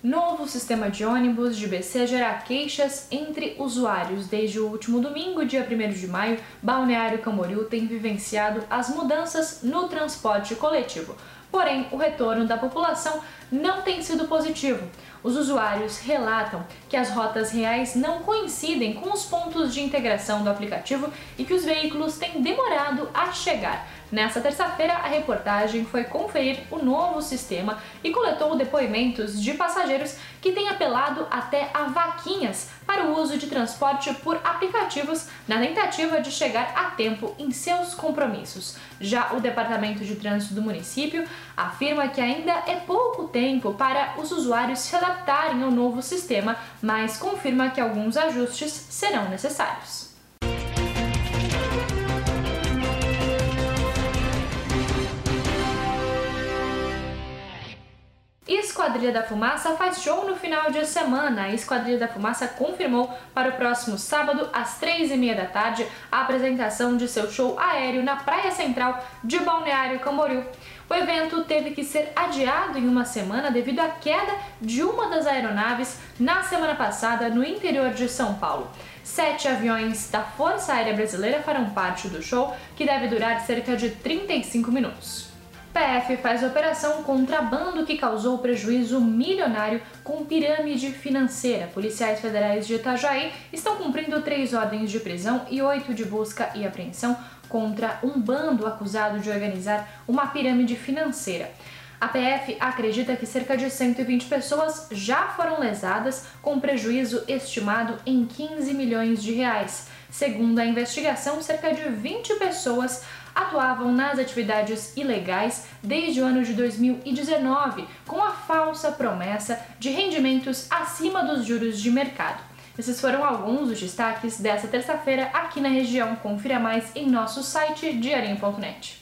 Novo sistema de ônibus de BC gera queixas entre usuários. Desde o último domingo, dia 1 de maio, Balneário Camboriú tem vivenciado as mudanças no transporte coletivo. Porém, o retorno da população não tem sido positivo. Os usuários relatam que as rotas reais não coincidem com os pontos de integração do aplicativo e que os veículos têm demorado a chegar. Nessa terça-feira, a reportagem foi conferir o novo sistema e coletou depoimentos de passageiros que têm apelado até a vaquinhas o uso de transporte por aplicativos na tentativa de chegar a tempo em seus compromissos. Já o Departamento de Trânsito do município afirma que ainda é pouco tempo para os usuários se adaptarem ao novo sistema, mas confirma que alguns ajustes serão necessários. Esquadrilha da Fumaça faz show no final de semana. A Esquadrilha da Fumaça confirmou para o próximo sábado, às três e meia da tarde, a apresentação de seu show aéreo na Praia Central de Balneário Camboriú. O evento teve que ser adiado em uma semana devido à queda de uma das aeronaves na semana passada no interior de São Paulo. Sete aviões da Força Aérea Brasileira farão parte do show, que deve durar cerca de 35 minutos. PF faz operação contrabando que causou prejuízo milionário com pirâmide financeira. Policiais federais de Itajaí estão cumprindo três ordens de prisão e oito de busca e apreensão contra um bando acusado de organizar uma pirâmide financeira. A PF acredita que cerca de 120 pessoas já foram lesadas, com prejuízo estimado em 15 milhões de reais. Segundo a investigação, cerca de 20 pessoas atuavam nas atividades ilegais desde o ano de 2019, com a falsa promessa de rendimentos acima dos juros de mercado. Esses foram alguns dos destaques dessa terça-feira aqui na região. Confira mais em nosso site diarinho.net.